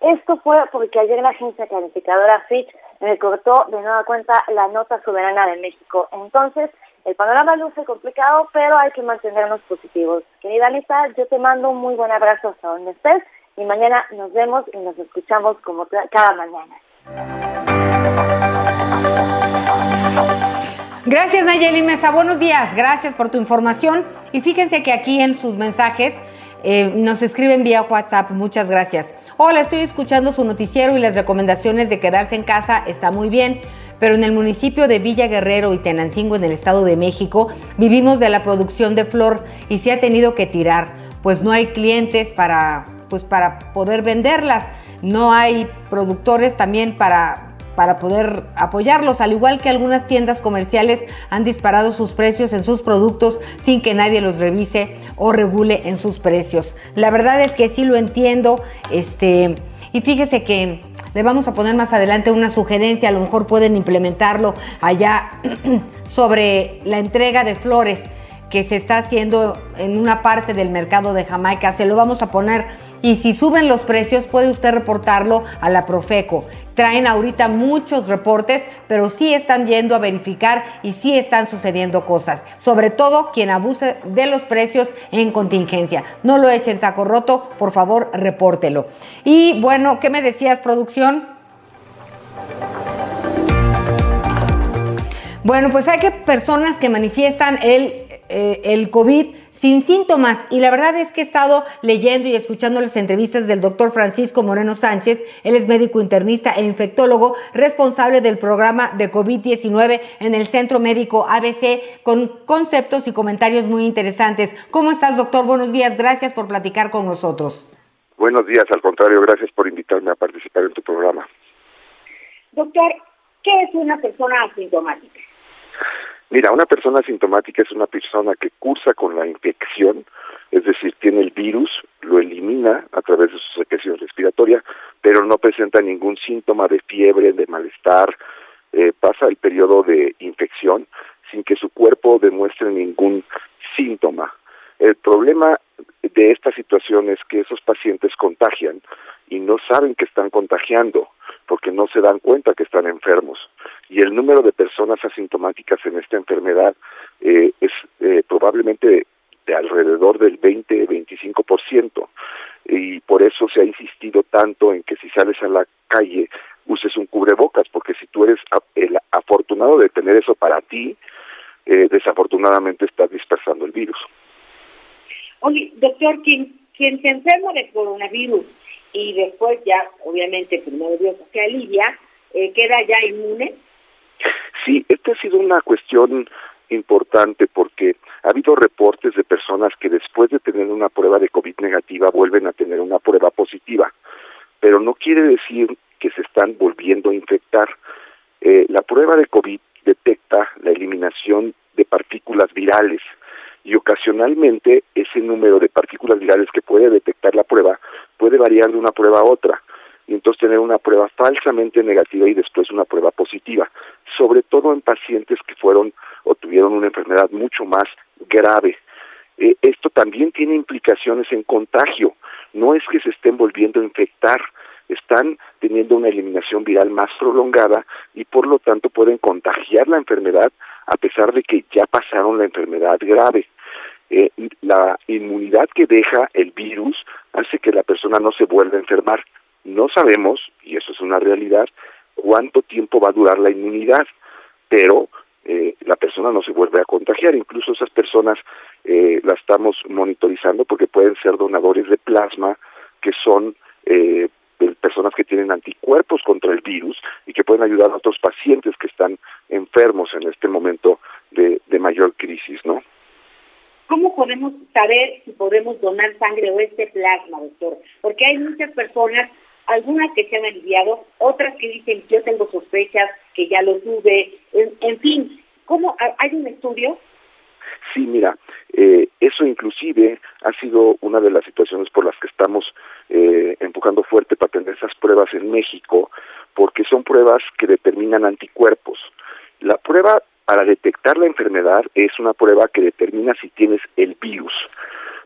Esto fue porque ayer la agencia calificadora Fitch recortó de nueva cuenta la nota soberana de México. Entonces, el panorama luce complicado, pero hay que mantenernos positivos. Querida Anita, yo te mando un muy buen abrazo hasta donde estés y mañana nos vemos y nos escuchamos como cada mañana. Gracias Nayeli Mesa, buenos días, gracias por tu información. Y fíjense que aquí en sus mensajes eh, nos escriben vía WhatsApp, muchas gracias. Hola, estoy escuchando su noticiero y las recomendaciones de quedarse en casa. Está muy bien, pero en el municipio de Villa Guerrero y Tenancingo en el Estado de México vivimos de la producción de flor y se ha tenido que tirar, pues no hay clientes para pues para poder venderlas. No hay productores también para, para poder apoyarlos, al igual que algunas tiendas comerciales han disparado sus precios en sus productos sin que nadie los revise o regule en sus precios. La verdad es que sí lo entiendo, este, y fíjese que le vamos a poner más adelante una sugerencia, a lo mejor pueden implementarlo allá *clears throat* sobre la entrega de flores que se está haciendo en una parte del mercado de Jamaica. Se lo vamos a poner Y si suben los precios, puede usted reportarlo a la Profeco. Traen ahorita muchos reportes, pero sí están yendo a verificar y sí están sucediendo cosas. Sobre todo quien abuse de los precios en contingencia. No lo echen saco roto, por favor, repórtelo. Y bueno, ¿qué me decías, producción? Bueno, pues hay que personas que manifiestan el, eh, el COVID sin síntomas. Y la verdad es que he estado leyendo y escuchando las entrevistas del doctor Francisco Moreno Sánchez. Él es médico internista e infectólogo, responsable del programa de COVID-19 en el Centro Médico ABC, con conceptos y comentarios muy interesantes. ¿Cómo estás, doctor? Buenos días. Gracias por platicar con nosotros. Buenos días, al contrario, gracias por invitarme a participar en tu programa. Doctor, ¿qué es una persona asintomática? Mira, una persona asintomática es una persona que cursa con la infección, es decir, tiene el virus, lo elimina a través de su secreción respiratoria, pero no presenta ningún síntoma de fiebre, de malestar, eh, pasa el periodo de infección sin que su cuerpo demuestre ningún síntoma. El problema de esta situación es que esos pacientes contagian y no saben que están contagiando porque no se dan cuenta que están enfermos. Y el número de personas asintomáticas en esta enfermedad eh, es eh, probablemente de alrededor del 20-25%. Y por eso se ha insistido tanto en que si sales a la calle uses un cubrebocas, porque si tú eres el afortunado de tener eso para ti, eh, desafortunadamente estás dispersando el virus. Oye, doctor, quien, quien se enferma de coronavirus y después ya, obviamente, primero Dios se alivia, eh, queda ya inmune. Sí, esta ha sido una cuestión importante porque ha habido reportes de personas que después de tener una prueba de COVID negativa vuelven a tener una prueba positiva, pero no quiere decir que se están volviendo a infectar. Eh, la prueba de COVID detecta la eliminación de partículas virales y ocasionalmente ese número de partículas virales que puede detectar la prueba puede variar de una prueba a otra y entonces tener una prueba falsamente negativa y después una prueba positiva, sobre todo en pacientes que fueron o tuvieron una enfermedad mucho más grave. Eh, esto también tiene implicaciones en contagio, no es que se estén volviendo a infectar, están teniendo una eliminación viral más prolongada y por lo tanto pueden contagiar la enfermedad a pesar de que ya pasaron la enfermedad grave. Eh, la inmunidad que deja el virus hace que la persona no se vuelva a enfermar. No sabemos, y eso es una realidad, cuánto tiempo va a durar la inmunidad, pero eh, la persona no se vuelve a contagiar. Incluso esas personas eh, las estamos monitorizando porque pueden ser donadores de plasma que son eh, personas que tienen anticuerpos contra el virus y que pueden ayudar a otros pacientes que están enfermos en este momento de, de mayor crisis, ¿no? ¿Cómo podemos saber si podemos donar sangre o este plasma, doctor? Porque hay muchas personas, algunas que se han aliviado, otras que dicen yo tengo sospechas, que ya lo tuve, en, fin, ¿cómo hay un estudio? Sí, mira, eh, eso inclusive ha sido una de las situaciones por las que estamos eh, empujando fuerte para tener esas pruebas en México, porque son pruebas que determinan anticuerpos. La prueba para detectar la enfermedad es una prueba que determina si tienes el virus.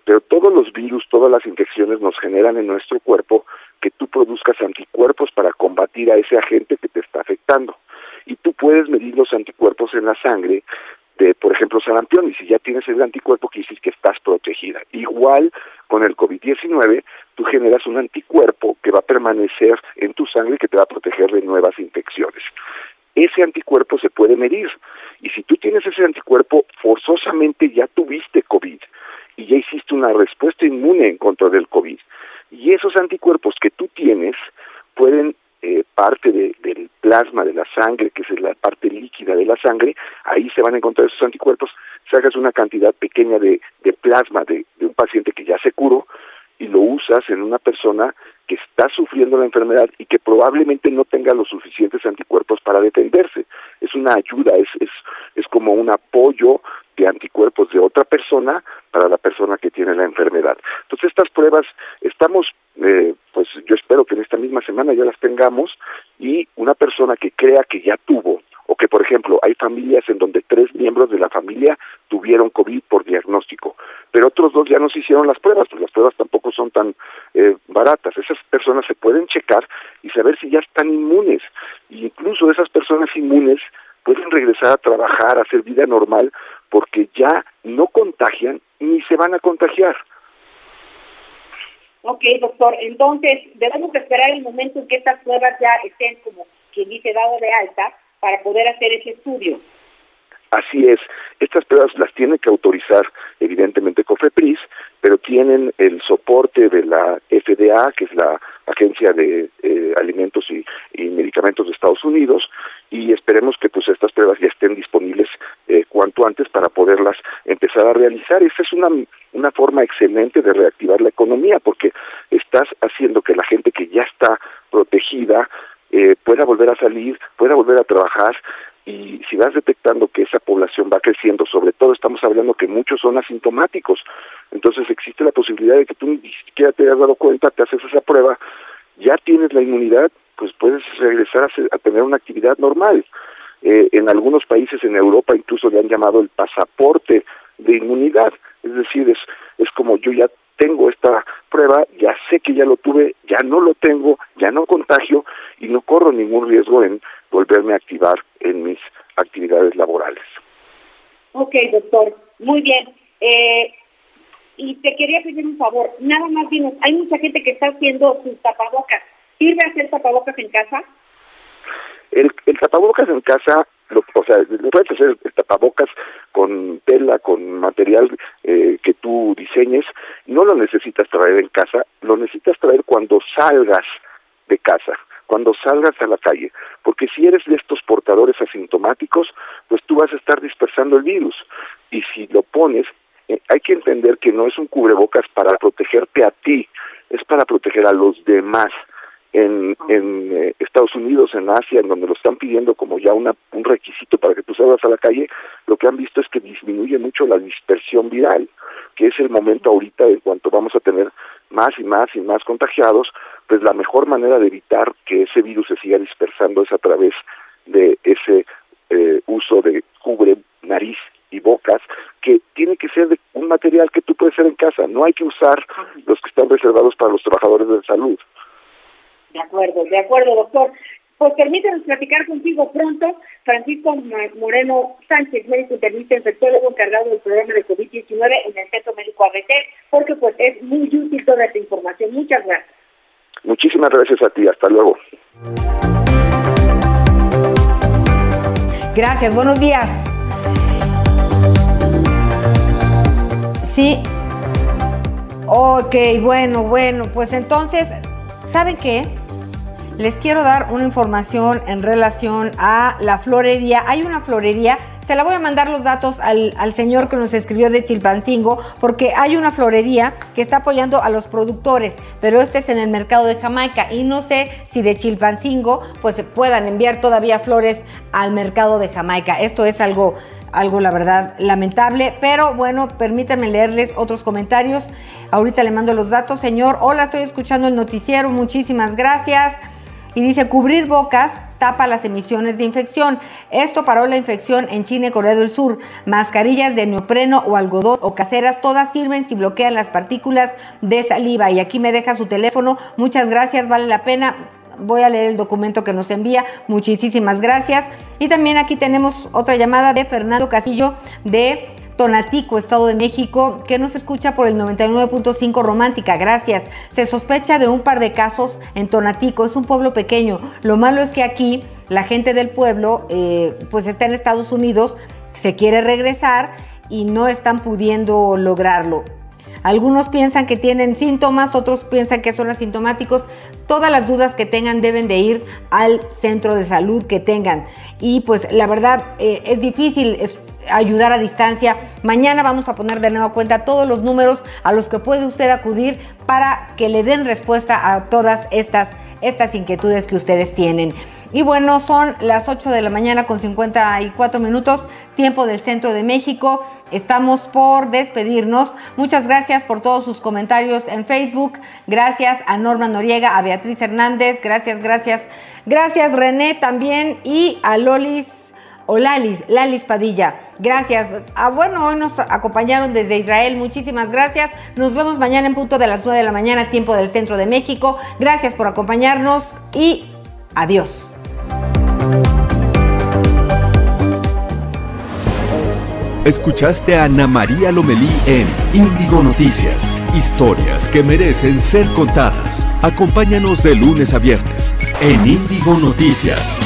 Pero todos los virus, todas las infecciones nos generan en nuestro cuerpo que tú produzcas anticuerpos para combatir a ese agente que te está afectando. Y tú puedes medir los anticuerpos en la sangre de, por ejemplo, sarampión, y si ya tienes el anticuerpo, quiere decir que estás protegida. Igual con el COVID-19, tú generas un anticuerpo que va a permanecer en tu sangre que te va a proteger de nuevas infecciones ese anticuerpo se puede medir. Y si tú tienes ese anticuerpo, forzosamente ya tuviste COVID y ya hiciste una respuesta inmune en contra del COVID. Y esos anticuerpos que tú tienes pueden eh, parte del plasma de la sangre, que es la parte líquida de la sangre, ahí se van a encontrar esos anticuerpos, sacas una cantidad pequeña de, plasma de, de un paciente que ya se curó y lo usas en una persona que está sufriendo la enfermedad y que probablemente no tenga los suficientes anticuerpos para defenderse. Es una ayuda, es, es, es como un apoyo de anticuerpos de otra persona para la persona que tiene la enfermedad. Entonces estas pruebas estamos, eh, pues yo espero que en esta misma semana ya las tengamos y una persona que crea que ya tuvo o que por ejemplo hay familias en donde tres miembros de la familia tuvieron COVID por diagnóstico, pero otros dos ya no se hicieron las pruebas, pues las pruebas tampoco son tan eh, baratas. Esas personas se pueden checar y saber si ya están inmunes. Y incluso esas personas inmunes pueden regresar a trabajar, a hacer vida normal, porque ya no contagian ni se van a contagiar. Ok, doctor. Entonces, debemos esperar el momento en que estas pruebas ya estén, como quien dice, dado de alta para poder hacer ese estudio. Así es, estas pruebas las tiene que autorizar evidentemente COFEPRIS, pero tienen el soporte de la FDA, que es la Agencia de eh, Alimentos y, Medicamentos de Estados Unidos, y esperemos que pues estas pruebas ya estén disponibles eh, cuanto antes para poderlas empezar a realizar. Esa es una, una forma excelente de reactivar la economía, porque estás haciendo que la gente que ya está protegida eh, pueda volver a salir, pueda volver a trabajar, y si vas detectando que esa población va creciendo, sobre todo estamos hablando que muchos son asintomáticos, entonces existe la posibilidad de que tú ni siquiera te hayas dado cuenta, te haces esa prueba, ya tienes la inmunidad, pues puedes regresar a, tener una actividad normal. Eh, en algunos países en Europa incluso le han llamado el pasaporte de inmunidad, es decir, es, es como yo ya tengo esta prueba, ya sé que ya lo tuve, ya no lo tengo, ya no contagio y no corro ningún riesgo en volverme a activar en mis actividades laborales. Ok, doctor, muy bien. Eh, y te quería pedir un favor, nada más dinos, hay mucha gente que está haciendo sus tapabocas. ¿Sirve hacer tapabocas en casa? El, el tapabocas en casa, lo, o sea, puedes hacer tapabocas con tela, con material eh, que tú diseñes, no lo necesitas traer en casa, lo necesitas traer cuando salgas de casa cuando salgas a la calle, porque si eres de estos portadores asintomáticos, pues tú vas a estar dispersando el virus. Y si lo pones, eh, hay que entender que no es un cubrebocas para protegerte a ti, es para proteger a los demás. En, en eh, Estados Unidos, en Asia, en donde lo están pidiendo como ya una, un requisito para que tú salgas a la calle, lo que han visto es que disminuye mucho la dispersión viral, que es el momento ahorita en cuanto vamos a tener más y más y más contagiados, pues la mejor manera de evitar que ese virus se siga dispersando es a través de ese eh, uso de cubre nariz y bocas, que tiene que ser de un material que tú puedes hacer en casa, no hay que usar los que están reservados para los trabajadores de salud. De acuerdo, de acuerdo, doctor. Pues permítanos platicar contigo pronto. Francisco Moreno Sánchez, médico internista infectólogo encargado del programa de COVID-19 en el Centro Médico ABC, porque pues es muy útil toda esta información. Muchas gracias. Muchísimas gracias a ti. Hasta luego. Gracias. Buenos días. Sí. Ok, bueno, bueno, pues entonces, ¿saben qué? Les quiero dar una información en relación a la florería. Hay una florería se la voy a mandar los datos al, señor que nos escribió de Chilpancingo, porque hay una florería que está apoyando a los productores, pero este es en el mercado de Jamaica y no sé si de Chilpancingo pues se puedan enviar todavía flores al mercado de Jamaica. Esto es algo, algo la verdad lamentable, pero bueno, permítanme leerles otros comentarios. Ahorita le mando los datos, señor. Hola, estoy escuchando el noticiero, muchísimas gracias. Y dice, cubrir bocas tapa las emisiones de infección. Esto paró la infección en China y Corea del Sur. Mascarillas de neopreno o algodón o caseras, todas sirven si bloquean las partículas de saliva. Y aquí me deja su teléfono. Muchas gracias, vale la pena. Voy a leer el documento que nos envía. Muchísimas gracias. Y también aquí tenemos otra llamada de Fernando Casillo de Tonatico, Estado de México, que nos escucha por el 99.5 Romántica. Gracias. Se sospecha de un par de casos en Tonatico. Es un pueblo pequeño. Lo malo es que aquí la gente del pueblo, eh, pues está en Estados Unidos, se quiere regresar y no están pudiendo lograrlo. Algunos piensan que tienen síntomas, otros piensan que son asintomáticos. Todas las dudas que tengan deben de ir al centro de salud que tengan. Y pues la verdad eh, es difícil, ayudar a distancia. Mañana vamos a poner de nuevo cuenta todos los números a los que puede usted acudir para que le den respuesta a todas estas, estas inquietudes que ustedes tienen. Y bueno, son las 8 de la mañana con 54 minutos, tiempo del centro de México. Estamos por despedirnos. Muchas gracias por todos sus comentarios en Facebook. Gracias a Norma Noriega, a Beatriz Hernández. Gracias, gracias. Gracias René también y a Lolis o Lalis, Lalis Padilla. Gracias. Ah, bueno, hoy nos acompañaron desde Israel. Muchísimas gracias. Nos vemos mañana en punto de las 9 de la mañana, tiempo del centro de México. Gracias por acompañarnos y adiós. Escuchaste a Ana María Lomelí en Índigo Noticias. Historias que merecen ser contadas. Acompáñanos de lunes a viernes en Índigo Noticias.